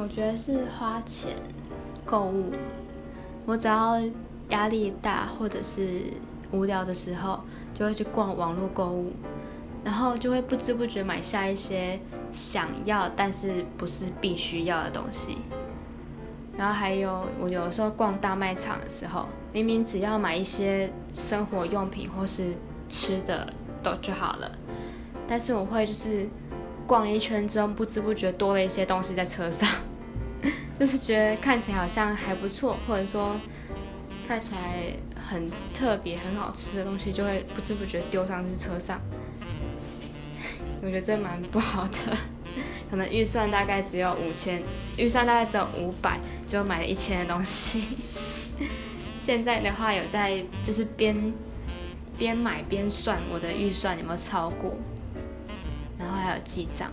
我觉得是花钱购物。我只要压力大或者是无聊的时候，就会去逛网络购物，然后就会不知不觉买下一些想要但是不是必须要的东西。然后还有，我有时候逛大卖场的时候，明明只要买一些生活用品或是吃的都就好了，但是我会就是逛了一圈之后，不知不觉多了一些东西在车上，就是觉得看起来好像还不错，或者说看起来很特别、很好吃的东西，就会不知不觉丢上去车上。我觉得这蛮不好的。可能预算大概只有五千，预算大概只有五百，就买了一千的东西。现在的话有在就是边边买边算我的预算有没有超过，然后还有记账。